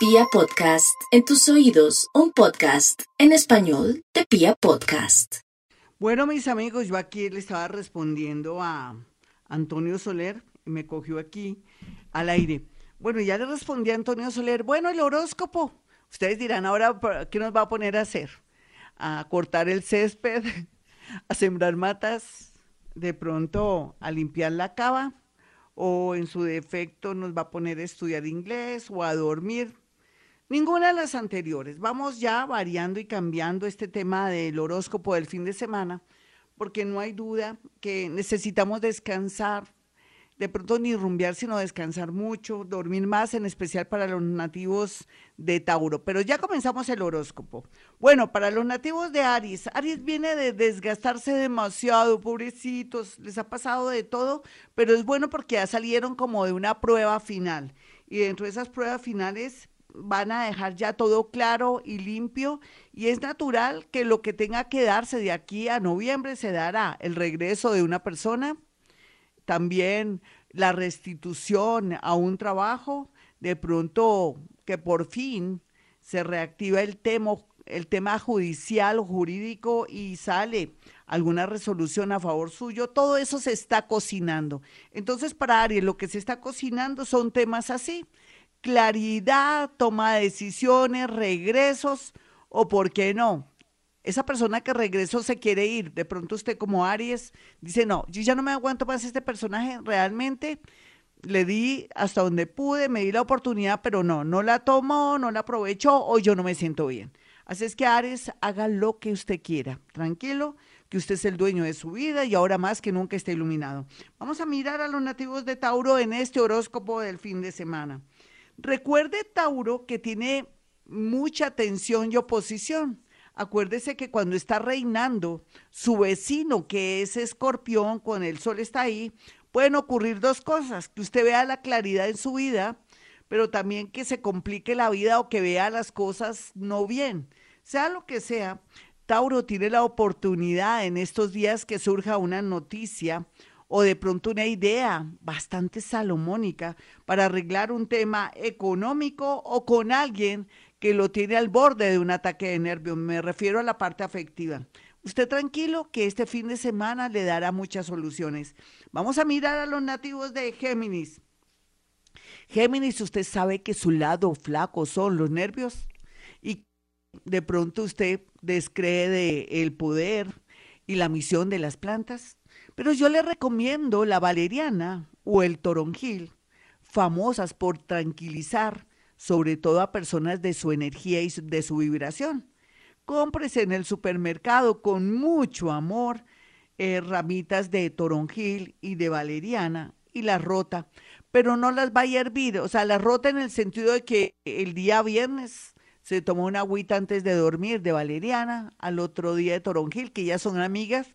Pia Podcast, en tus oídos, un podcast en español de Pia Podcast. Bueno, mis amigos, yo aquí le estaba respondiendo a Antonio Soler y me cogió aquí al aire. Bueno, ya le respondí a Antonio Soler, bueno, el horóscopo. Ustedes dirán, ahora, ¿qué nos va a poner a hacer? ¿A cortar el césped? ¿A sembrar matas? ¿De pronto a limpiar la cava? ¿O en su defecto nos va a poner a estudiar inglés o a dormir? Ninguna de las anteriores. Vamos ya variando y cambiando este tema del horóscopo del fin de semana, porque no hay duda que necesitamos descansar, de pronto ni rumbear, sino descansar mucho, dormir más, en especial para los nativos de Tauro. Pero ya comenzamos el horóscopo. Bueno, para los nativos de Aries, Aries viene de desgastarse demasiado, pobrecitos, les ha pasado de todo, pero es bueno porque ya salieron como de una prueba final. Y dentro de esas pruebas finales van a dejar ya todo claro y limpio y es natural que lo que tenga que darse de aquí a noviembre se dará el regreso de una persona, también la restitución a un trabajo, de pronto que por fin se reactiva el tema, el tema judicial o jurídico y sale alguna resolución a favor suyo, todo eso se está cocinando. Entonces, para Aries, lo que se está cocinando son temas así, claridad, toma de decisiones, regresos o por qué no. Esa persona que regresó se quiere ir. De pronto usted como Aries dice, no, yo ya no me aguanto más este personaje. Realmente le di hasta donde pude, me di la oportunidad, pero no, no la tomó, no la aprovechó o yo no me siento bien. Así es que Aries, haga lo que usted quiera. Tranquilo, que usted es el dueño de su vida y ahora más que nunca está iluminado. Vamos a mirar a los nativos de Tauro en este horóscopo del fin de semana. Recuerde, Tauro, que tiene mucha tensión y oposición. Acuérdese que cuando está reinando su vecino, que es escorpión, con el sol está ahí, pueden ocurrir dos cosas, que usted vea la claridad en su vida, pero también que se complique la vida o que vea las cosas no bien. Sea lo que sea, Tauro tiene la oportunidad en estos días que surja una noticia o de pronto una idea bastante salomónica para arreglar un tema económico o con alguien que lo tiene al borde de un ataque de nervios. Me refiero a la parte afectiva. Usted tranquilo que este fin de semana le dará muchas soluciones. Vamos a mirar a los nativos de Géminis. Géminis, usted sabe que su lado flaco son los nervios y de pronto usted descree de el poder y la misión de las plantas. Pero yo le recomiendo la valeriana o el toronjil, famosas por tranquilizar, sobre todo a personas de su energía y de su vibración. Cómprese en el supermercado con mucho amor eh, ramitas de toronjil y de valeriana y la rota, pero no las vaya a hervir, o sea, la rota en el sentido de que el día viernes se tomó una agüita antes de dormir de valeriana, al otro día de toronjil, que ya son amigas,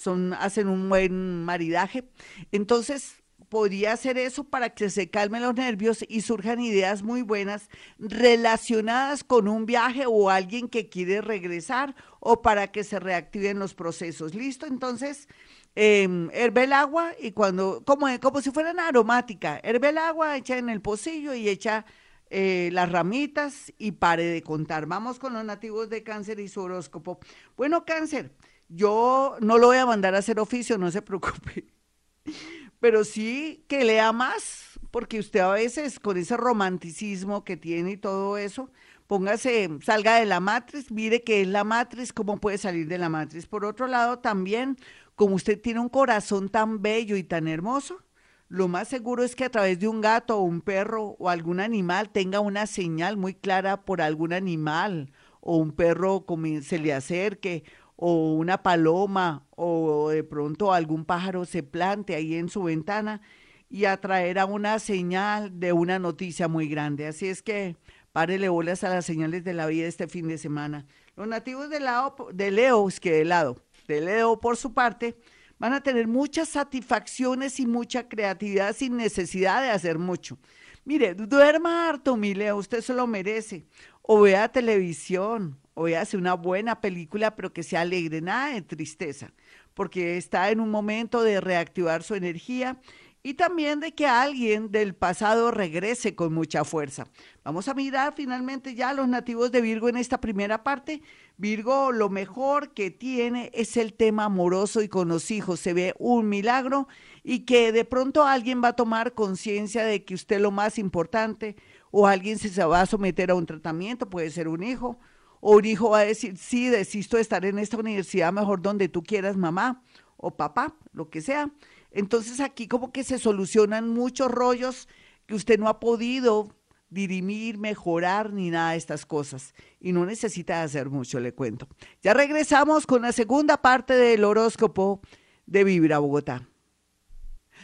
son, hacen un buen maridaje. Entonces, podría hacer eso para que se calmen los nervios y surjan ideas muy buenas relacionadas con un viaje o alguien que quiere regresar o para que se reactiven los procesos. ¿Listo? Entonces, eh, herve el agua y cuando, como, como si fueran aromática, herve el agua, echa en el pocillo y echa eh, las ramitas y pare de contar. Vamos con los nativos de cáncer y su horóscopo. Bueno, cáncer. Yo no lo voy a mandar a hacer oficio, no se preocupe. Pero sí que lea más, porque usted a veces con ese romanticismo que tiene y todo eso, póngase, salga de la matriz, mire qué es la matriz, cómo puede salir de la matriz. Por otro lado, también, como usted tiene un corazón tan bello y tan hermoso, lo más seguro es que a través de un gato o un perro o algún animal tenga una señal muy clara por algún animal o un perro se le acerque o una paloma o de pronto algún pájaro se plante ahí en su ventana y atraerá una señal de una noticia muy grande. Así es que párele bolas a las señales de la vida este fin de semana. Los nativos de, lado, de Leo, que de lado, de Leo por su parte, van a tener muchas satisfacciones y mucha creatividad sin necesidad de hacer mucho. Mire, duerma harto, mi Leo, usted se lo merece. O vea televisión, o hace una buena película, pero que sea alegre, nada de tristeza, porque está en un momento de reactivar su energía y también de que alguien del pasado regrese con mucha fuerza. Vamos a mirar finalmente ya a los nativos de Virgo en esta primera parte. Virgo lo mejor que tiene es el tema amoroso y con los hijos. Se ve un milagro y que de pronto alguien va a tomar conciencia de que usted es lo más importante o alguien se va a someter a un tratamiento, puede ser un hijo, o un hijo va a decir, sí, desisto de estar en esta universidad, mejor donde tú quieras, mamá o papá, lo que sea. Entonces aquí como que se solucionan muchos rollos que usted no ha podido dirimir, mejorar ni nada de estas cosas. Y no necesita hacer mucho, le cuento. Ya regresamos con la segunda parte del horóscopo de Vibra Bogotá.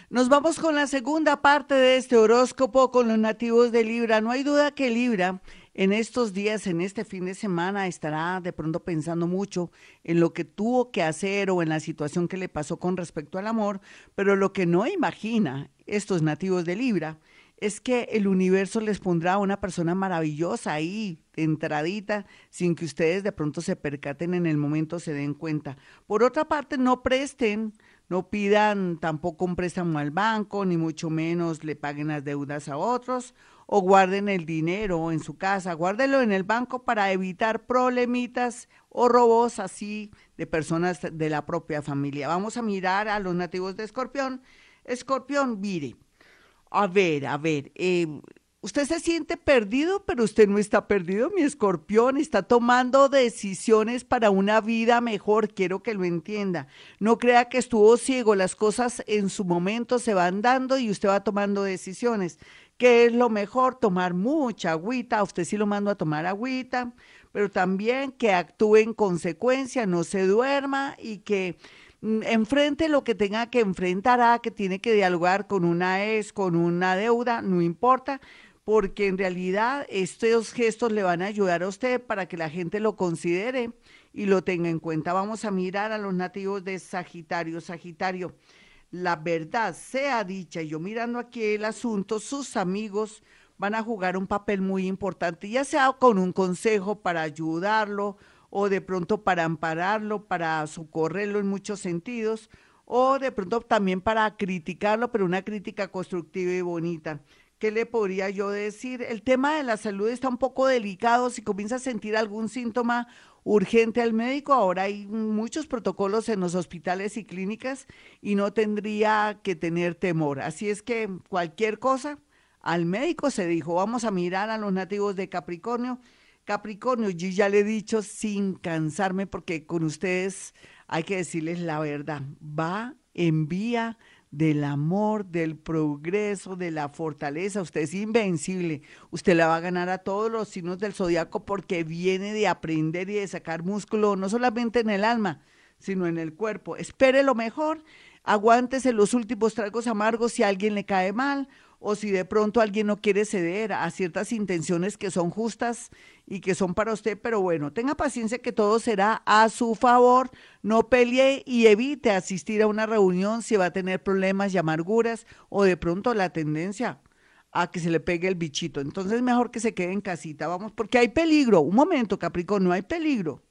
Nos vamos con la segunda parte de este horóscopo con los nativos de Libra. No hay duda que Libra en estos días, en este fin de semana, estará de pronto pensando mucho en lo que tuvo que hacer o en la situación que le pasó con respecto al amor, pero lo que no imagina estos nativos de Libra es que el universo les pondrá a una persona maravillosa ahí, entradita, sin que ustedes de pronto se percaten en el momento, se den cuenta. Por otra parte, no presten no pidan tampoco un préstamo al banco, ni mucho menos le paguen las deudas a otros o guarden el dinero en su casa, guárdelo en el banco para evitar problemitas o robos así de personas de la propia familia. Vamos a mirar a los nativos de Escorpión. Escorpión, mire, a ver, a ver, eh, Usted se siente perdido, pero usted no está perdido, mi escorpión. Está tomando decisiones para una vida mejor. Quiero que lo entienda. No crea que estuvo ciego. Las cosas en su momento se van dando y usted va tomando decisiones. ¿Qué es lo mejor? Tomar mucha agüita. Usted sí lo mando a tomar agüita, pero también que actúe en consecuencia, no se duerma y que mm, enfrente lo que tenga que enfrentar, que tiene que dialogar con una ex, con una deuda, no importa, porque en realidad estos gestos le van a ayudar a usted para que la gente lo considere y lo tenga en cuenta. Vamos a mirar a los nativos de Sagitario. Sagitario, la verdad sea dicha, yo mirando aquí el asunto, sus amigos van a jugar un papel muy importante, ya sea con un consejo para ayudarlo o de pronto para ampararlo, para socorrerlo en muchos sentidos, o de pronto también para criticarlo, pero una crítica constructiva y bonita. ¿Qué le podría yo decir? El tema de la salud está un poco delicado. Si comienza a sentir algún síntoma urgente al médico, ahora hay muchos protocolos en los hospitales y clínicas y no tendría que tener temor. Así es que cualquier cosa, al médico se dijo, vamos a mirar a los nativos de Capricornio. Capricornio, yo ya le he dicho sin cansarme porque con ustedes hay que decirles la verdad, va en vía del amor, del progreso, de la fortaleza. Usted es invencible. Usted la va a ganar a todos los signos del zodiaco porque viene de aprender y de sacar músculo, no solamente en el alma, sino en el cuerpo. Espere lo mejor. Aguántese los últimos tragos amargos si alguien le cae mal o si de pronto alguien no quiere ceder a ciertas intenciones que son justas y que son para usted, pero bueno, tenga paciencia que todo será a su favor, no pelee y evite asistir a una reunión si va a tener problemas y amarguras o de pronto la tendencia a que se le pegue el bichito. Entonces mejor que se quede en casita, vamos, porque hay peligro. Un momento, Capricornio, hay peligro.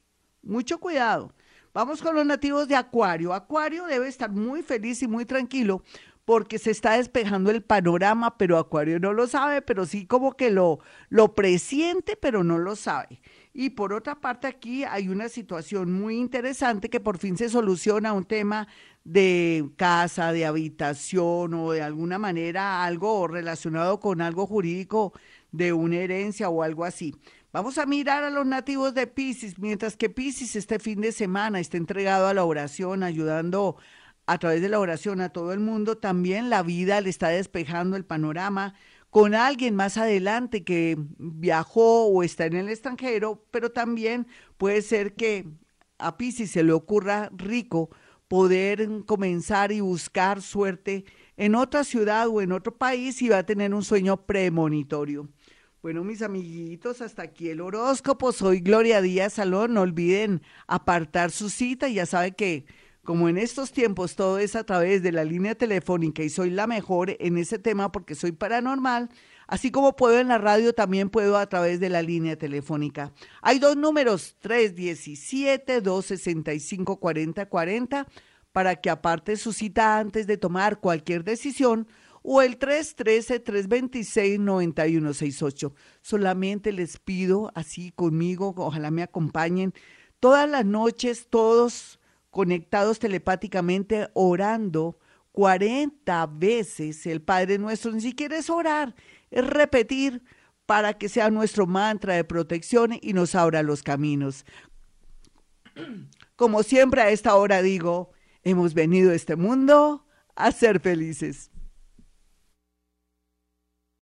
Mucho cuidado. Vamos con los nativos de Acuario. Acuario debe estar muy feliz y muy tranquilo porque se está despejando el panorama, pero Acuario no lo sabe, pero sí como que lo, lo presiente, pero no lo sabe. Y por otra parte, aquí hay una situación muy interesante que por fin se soluciona un tema de casa, de habitación o de alguna manera algo relacionado con algo jurídico de una herencia o algo así. Vamos a mirar a los nativos de Pisces, mientras que Pisces este fin de semana está entregado a la oración, ayudando a través de la oración a todo el mundo, también la vida le está despejando el panorama con alguien más adelante que viajó o está en el extranjero, pero también puede ser que a Pisces se le ocurra rico poder comenzar y buscar suerte en otra ciudad o en otro país y va a tener un sueño premonitorio. Bueno, mis amiguitos, hasta aquí el horóscopo. Soy Gloria Díaz Salón. No olviden apartar su cita. Ya sabe que como en estos tiempos todo es a través de la línea telefónica y soy la mejor en ese tema porque soy paranormal, así como puedo en la radio, también puedo a través de la línea telefónica. Hay dos números, 317-265-4040 para que aparte su cita antes de tomar cualquier decisión o el 313-326-9168. Solamente les pido así conmigo, ojalá me acompañen todas las noches, todos conectados telepáticamente, orando 40 veces el Padre Nuestro. Ni siquiera es orar, es repetir para que sea nuestro mantra de protección y nos abra los caminos. Como siempre a esta hora digo, hemos venido a este mundo a ser felices.